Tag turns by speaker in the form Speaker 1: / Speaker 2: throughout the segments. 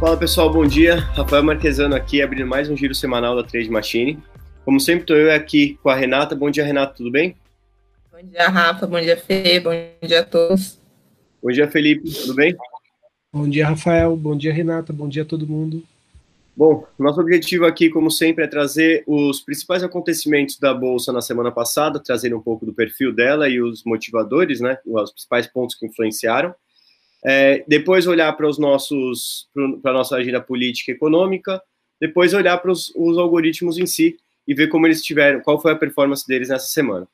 Speaker 1: Fala pessoal, bom dia. Rafael Marquesano aqui, abrindo mais um giro semanal da Trade Machine. Como sempre, estou eu aqui com a Renata. Bom dia, Renata, tudo bem?
Speaker 2: Bom dia, Rafa. Bom dia, Fê. Bom dia a todos.
Speaker 1: Bom dia, Felipe. Tudo bem?
Speaker 3: Bom dia, Rafael. Bom dia, Renata. Bom dia a todo mundo.
Speaker 1: Bom, nosso objetivo aqui, como sempre, é trazer os principais acontecimentos da Bolsa na semana passada, trazer um pouco do perfil dela e os motivadores, né? Os principais pontos que influenciaram. É, depois olhar para os nossos, para a nossa agenda política e econômica, depois olhar para os, os algoritmos em si e ver como eles tiveram, qual foi a performance deles nessa semana.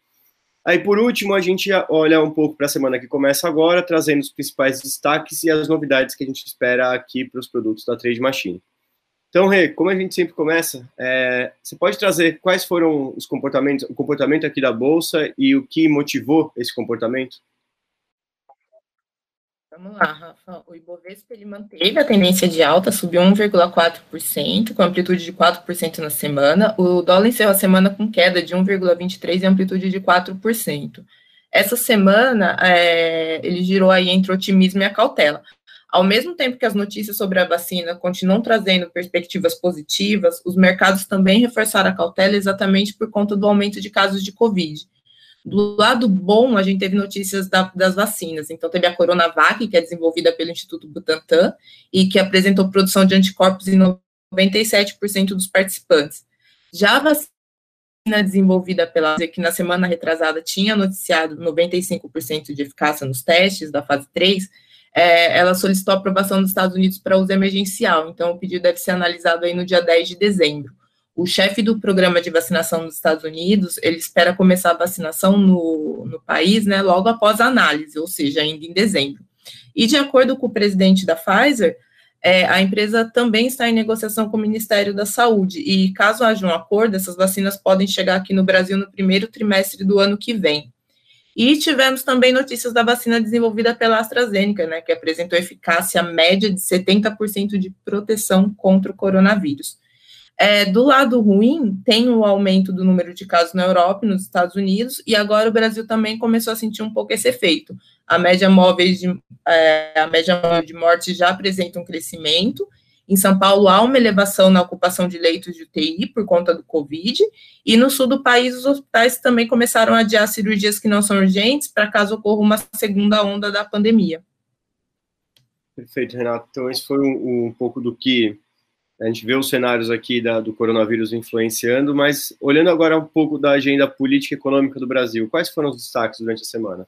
Speaker 1: Aí, por último, a gente olha um pouco para a semana que começa agora, trazendo os principais destaques e as novidades que a gente espera aqui para os produtos da Trade Machine. Então, Rê, como a gente sempre começa, é, você pode trazer quais foram os comportamentos, o comportamento aqui da Bolsa e o que motivou esse comportamento?
Speaker 2: Vamos lá, Rafa. O Ibovespa ele manteve a tendência de alta, subiu 1,4%, com amplitude de 4% na semana. O dólar encerrou a semana com queda de 1,23% e amplitude de 4%. Essa semana, é, ele girou aí entre otimismo e a cautela. Ao mesmo tempo que as notícias sobre a vacina continuam trazendo perspectivas positivas, os mercados também reforçaram a cautela exatamente por conta do aumento de casos de Covid. Do lado bom, a gente teve notícias da, das vacinas. Então, teve a Coronavac, que é desenvolvida pelo Instituto Butantan, e que apresentou produção de anticorpos em 97% dos participantes. Já a vacina desenvolvida pela que na semana retrasada tinha noticiado 95% de eficácia nos testes da fase 3, é, ela solicitou aprovação dos Estados Unidos para uso emergencial. Então, o pedido deve ser analisado aí no dia 10 de dezembro o chefe do programa de vacinação dos Estados Unidos, ele espera começar a vacinação no, no país, né, logo após a análise, ou seja, ainda em dezembro. E de acordo com o presidente da Pfizer, é, a empresa também está em negociação com o Ministério da Saúde, e caso haja um acordo, essas vacinas podem chegar aqui no Brasil no primeiro trimestre do ano que vem. E tivemos também notícias da vacina desenvolvida pela AstraZeneca, né, que apresentou eficácia média de 70% de proteção contra o coronavírus. É, do lado ruim, tem o aumento do número de casos na Europa e nos Estados Unidos, e agora o Brasil também começou a sentir um pouco esse efeito. A média móvel de, é, a média móvel de mortes já apresenta um crescimento. Em São Paulo, há uma elevação na ocupação de leitos de UTI por conta do Covid, e no sul do país, os hospitais também começaram a adiar cirurgias que não são urgentes para caso ocorra uma segunda onda da pandemia.
Speaker 1: Perfeito, Renato. Então, esse foi um, um pouco do que a gente vê os cenários aqui da, do coronavírus influenciando, mas olhando agora um pouco da agenda política e econômica do Brasil, quais foram os destaques durante a semana?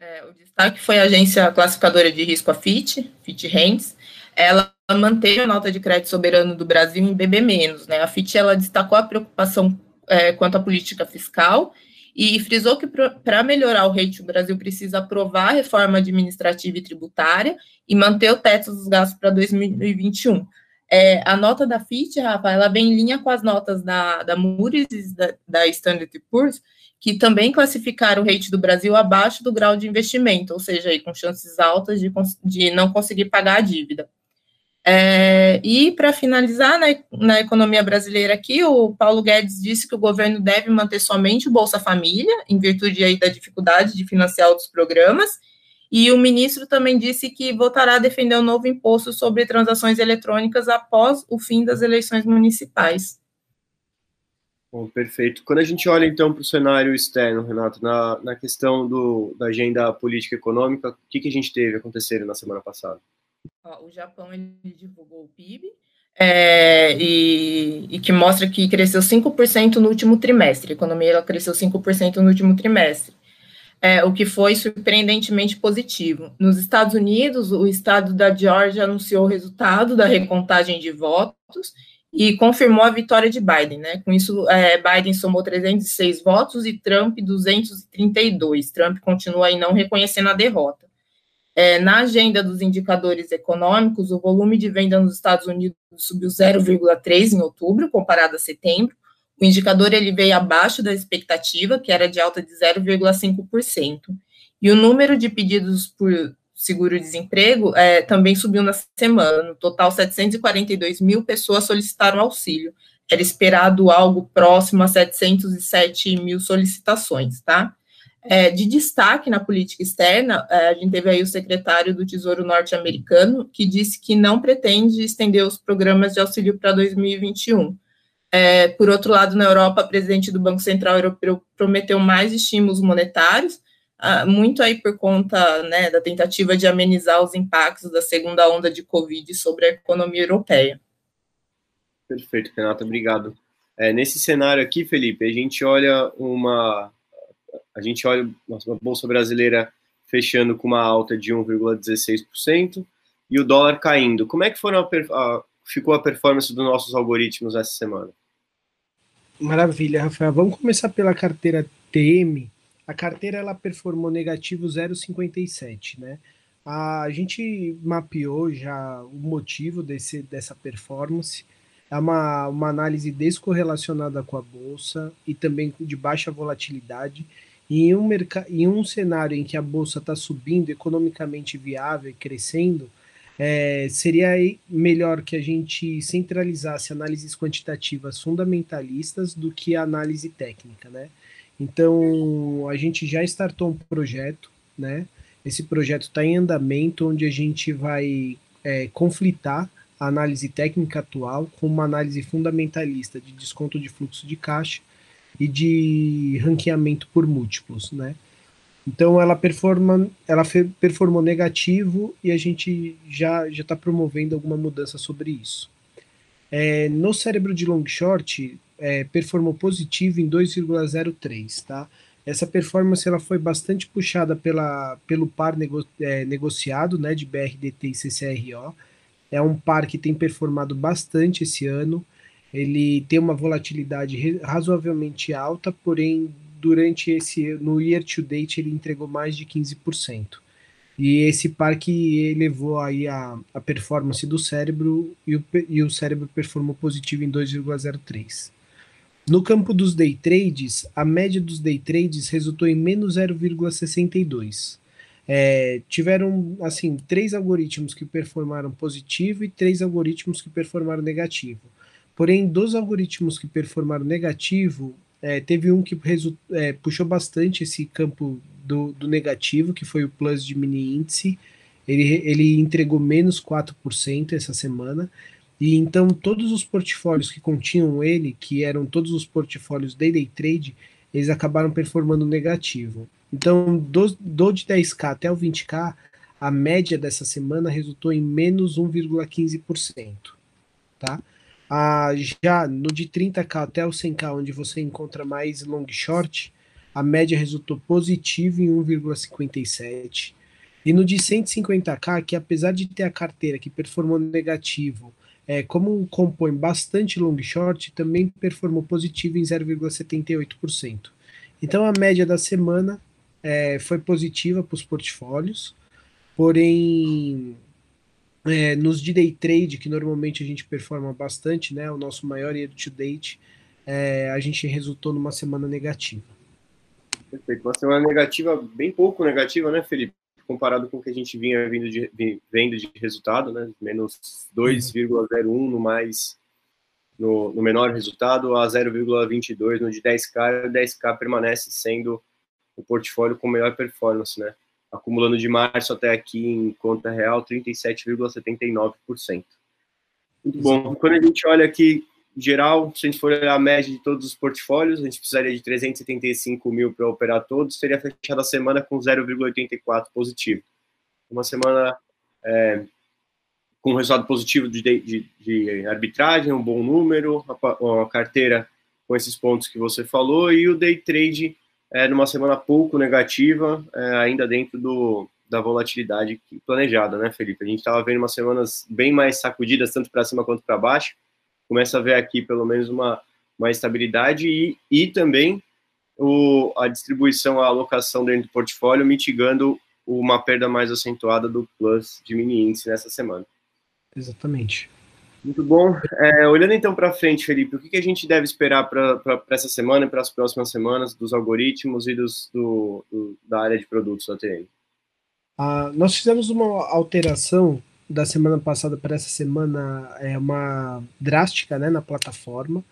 Speaker 2: É, o destaque foi a agência classificadora de risco, a FIT, FIT Hands. Ela manteve a nota de crédito soberano do Brasil em BB-. Né? A FIT ela destacou a preocupação é, quanto à política fiscal e frisou que para melhorar o rate, o Brasil precisa aprovar a reforma administrativa e tributária e manter o teto dos gastos para 2021. É, a nota da FIT, Rafa, ela vem em linha com as notas da, da Moody's da, da Standard Poor's, que também classificaram o rate do Brasil abaixo do grau de investimento, ou seja, aí, com chances altas de, de não conseguir pagar a dívida. É, e para finalizar, na, na economia brasileira aqui, o Paulo Guedes disse que o governo deve manter somente o Bolsa Família, em virtude aí da dificuldade de financiar outros programas, e o ministro também disse que votará a defender o um novo imposto sobre transações eletrônicas após o fim das eleições municipais.
Speaker 1: Bom, perfeito. Quando a gente olha então para o cenário externo, Renato, na, na questão do, da agenda política econômica, o que, que a gente teve acontecendo na semana passada?
Speaker 2: O Japão divulgou o PIB é, e, e, que mostra que cresceu 5% no último trimestre. A economia ela cresceu 5% no último trimestre é, o que foi surpreendentemente positivo. Nos Estados Unidos, o estado da Georgia anunciou o resultado da recontagem de votos e confirmou a vitória de Biden, né? Com isso, é, Biden somou 306 votos e Trump 232. Trump continua aí não reconhecendo a derrota. É, na agenda dos indicadores econômicos, o volume de venda nos Estados Unidos subiu 0,3 em outubro, comparado a setembro, o indicador ele veio abaixo da expectativa, que era de alta de 0,5%. E o número de pedidos por seguro-desemprego é, também subiu na semana. No total, 742 mil pessoas solicitaram auxílio. Era esperado algo próximo a 707 mil solicitações, tá? É, de destaque na política externa, é, a gente teve aí o secretário do Tesouro norte-americano, que disse que não pretende estender os programas de auxílio para 2021. É, por outro lado, na Europa, a presidente do Banco Central Europeu prometeu mais estímulos monetários, ah, muito aí por conta né, da tentativa de amenizar os impactos da segunda onda de Covid sobre a economia europeia.
Speaker 1: Perfeito, Renata, obrigado. É, nesse cenário aqui, Felipe, a gente olha uma a gente olha a bolsa brasileira fechando com uma alta de 1,16% e o dólar caindo. Como é que foram a, a, ficou a performance dos nossos algoritmos essa semana?
Speaker 3: Maravilha, Rafael. Vamos começar pela carteira TM. A carteira ela performou negativo 0,57, né? A gente mapeou já o motivo desse, dessa performance. É uma, uma análise descorrelacionada com a bolsa e também de baixa volatilidade. E em um, em um cenário em que a bolsa está subindo, economicamente viável e crescendo, é, seria melhor que a gente centralizasse análises quantitativas fundamentalistas do que a análise técnica, né? Então, a gente já startou um projeto, né? Esse projeto está em andamento, onde a gente vai é, conflitar a análise técnica atual com uma análise fundamentalista de desconto de fluxo de caixa e de ranqueamento por múltiplos, né? Então ela performa, ela performou negativo e a gente já já está promovendo alguma mudança sobre isso. É, no cérebro de long short é, performou positivo em 2,03, tá? Essa performance ela foi bastante puxada pela, pelo par nego, é, negociado, né, de BRDT e CCRO. É um par que tem performado bastante esse ano. Ele tem uma volatilidade razoavelmente alta, porém durante esse no year to date ele entregou mais de 15%. E esse par que elevou aí a, a performance do cérebro e o, e o cérebro performou positivo em 2,03. No campo dos day trades, a média dos day trades resultou em menos 0,62. É, tiveram assim três algoritmos que performaram positivo e três algoritmos que performaram negativo. Porém, dos algoritmos que performaram negativo, é, teve um que é, puxou bastante esse campo do, do, negativo, que foi o plus de mini índice. Ele, ele entregou menos 4% essa semana. E então todos os portfólios que continham ele, que eram todos os portfólios de day trade, eles acabaram performando negativo. Então, do, do de 10k até o 20k, a média dessa semana resultou em menos 1,15%. Tá? Ah, já no de 30k até o 100k, onde você encontra mais long short, a média resultou positiva em 1,57. E no de 150k, que apesar de ter a carteira que performou negativo, é, como compõe bastante long short, também performou positivo em 0,78%. Então a média da semana é, foi positiva para os portfólios, porém é, nos de day trade, que normalmente a gente performa bastante, né, o nosso maior year to date, é, a gente resultou numa semana negativa.
Speaker 1: Perfeito, uma semana negativa, bem pouco negativa, né, Felipe? Comparado com o que a gente vinha vindo de, vendo de resultado, né? Menos 2,01 no mais no, no, menor resultado a 0,22 no de 10K, o 10K permanece sendo o portfólio com melhor performance, né? Acumulando de março até aqui em conta real 37,79%. Muito bom. Quando a gente olha aqui, geral, se a gente for olhar a média de todos os portfólios, a gente precisaria de 375 mil para operar todos, seria fechada a semana com 0,84 positivo. Uma semana é, com resultado positivo de, de, de, arbitragem, um bom número, a carteira com esses pontos que você falou, e o day trade é, numa semana pouco negativa, é, ainda dentro do, da volatilidade planejada, né, Felipe? A gente estava vendo umas semanas bem mais sacudidas, tanto para cima quanto para baixo. Começa a ver aqui pelo menos uma, uma estabilidade e, e também o, a distribuição, a alocação dentro do portfólio, mitigando uma perda mais acentuada do plus de mini índice nessa semana.
Speaker 3: Exatamente.
Speaker 1: Muito bom. É, olhando então para frente, Felipe, o que, que, a gente deve esperar para essa semana e para as próximas semanas dos algoritmos e dos, do, do, da área de produtos da TN?
Speaker 3: Ah, nós fizemos uma alteração da semana passada para essa semana, é uma drástica né, na plataforma,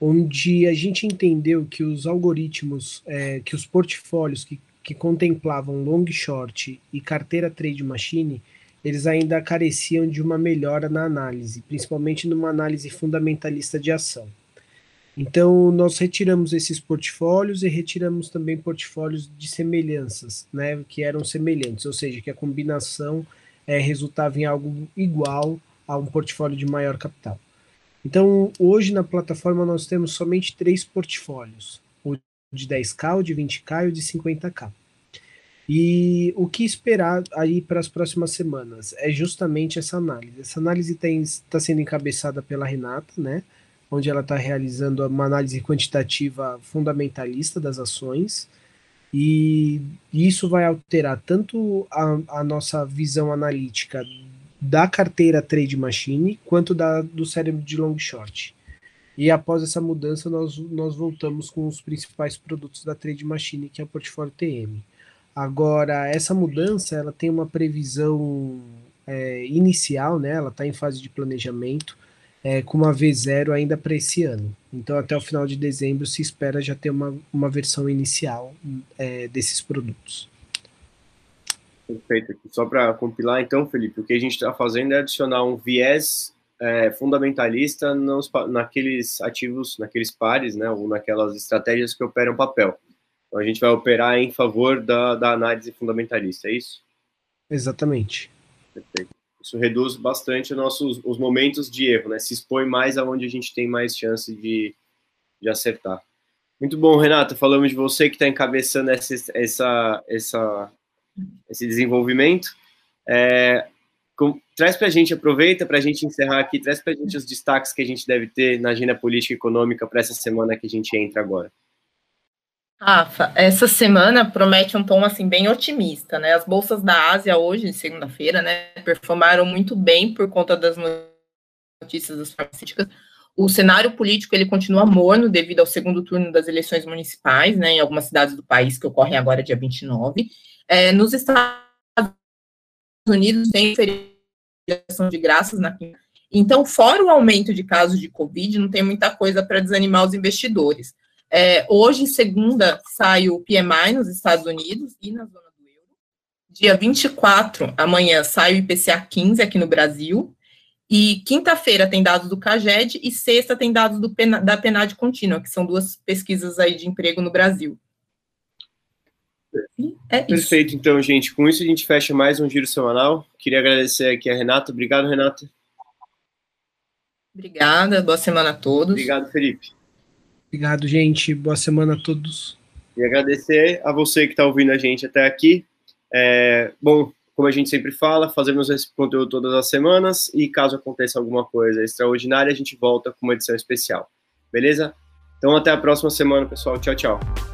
Speaker 3: onde a gente entendeu que os algoritmos, é, que os portfólios que que contemplavam long short e carteira trade machine, eles ainda careciam de uma melhora na análise, principalmente numa análise fundamentalista de ação. Então, nós retiramos esses portfólios e retiramos também portfólios de semelhanças, né, que eram semelhantes, ou seja, que a combinação é, resultava em algo igual a um portfólio de maior capital. Então, hoje na plataforma nós temos somente três portfólios: o de 10K, o de 20K e o de 50K. E o que esperar aí para as próximas semanas é justamente essa análise. Essa análise está sendo encabeçada pela Renata, né? onde ela está realizando uma análise quantitativa fundamentalista das ações, e isso vai alterar tanto a, a nossa visão analítica da carteira Trade Machine quanto da, do cérebro de long short. E após essa mudança, nós, nós voltamos com os principais produtos da Trade Machine, que é o portfólio TM. Agora, essa mudança ela tem uma previsão é, inicial, né? ela está em fase de planejamento é, com uma V0 ainda para esse ano. Então, até o final de dezembro se espera já ter uma, uma versão inicial é, desses produtos.
Speaker 1: Perfeito. Só para compilar, então, Felipe, o que a gente está fazendo é adicionar um viés é, fundamentalista nos, naqueles ativos, naqueles pares, né, ou naquelas estratégias que operam papel. Então, a gente vai operar em favor da, da análise fundamentalista, é isso?
Speaker 3: Exatamente.
Speaker 1: Perfeito. Isso reduz bastante os nossos os momentos de erro, né? Se expõe mais aonde a gente tem mais chance de, de acertar. Muito bom, Renata. Falamos de você que está encabeçando essa, essa, essa, esse desenvolvimento. É, com, traz para a gente, aproveita para a gente encerrar aqui, traz para a gente os destaques que a gente deve ter na agenda política e econômica para essa semana que a gente entra agora.
Speaker 2: Rafa, essa semana promete um tom assim bem otimista, né? As bolsas da Ásia hoje, segunda-feira, né, performaram muito bem por conta das notícias das farmacêuticas. O cenário político ele continua morno devido ao segundo turno das eleições municipais, né, em algumas cidades do país que ocorrem agora dia 29. É, nos Estados Unidos tem feriação de graças na então, fora o aumento de casos de Covid, não tem muita coisa para desanimar os investidores. É, hoje, segunda, sai o PMI nos Estados Unidos e na zona do euro. Dia 24, amanhã, sai o IPCA 15 aqui no Brasil. E quinta-feira tem dados do CAGED e sexta tem dados do, da PNAD contínua, que são duas pesquisas aí de emprego no Brasil.
Speaker 1: É Perfeito, então, gente. Com isso a gente fecha mais um giro semanal. Queria agradecer aqui a Renata. Obrigado, Renata.
Speaker 2: Obrigada, boa semana a todos.
Speaker 1: Obrigado, Felipe.
Speaker 3: Obrigado, gente. Boa semana a todos.
Speaker 1: E agradecer a você que está ouvindo a gente até aqui. É, bom, como a gente sempre fala, fazemos esse conteúdo todas as semanas e caso aconteça alguma coisa extraordinária, a gente volta com uma edição especial. Beleza? Então até a próxima semana, pessoal. Tchau, tchau.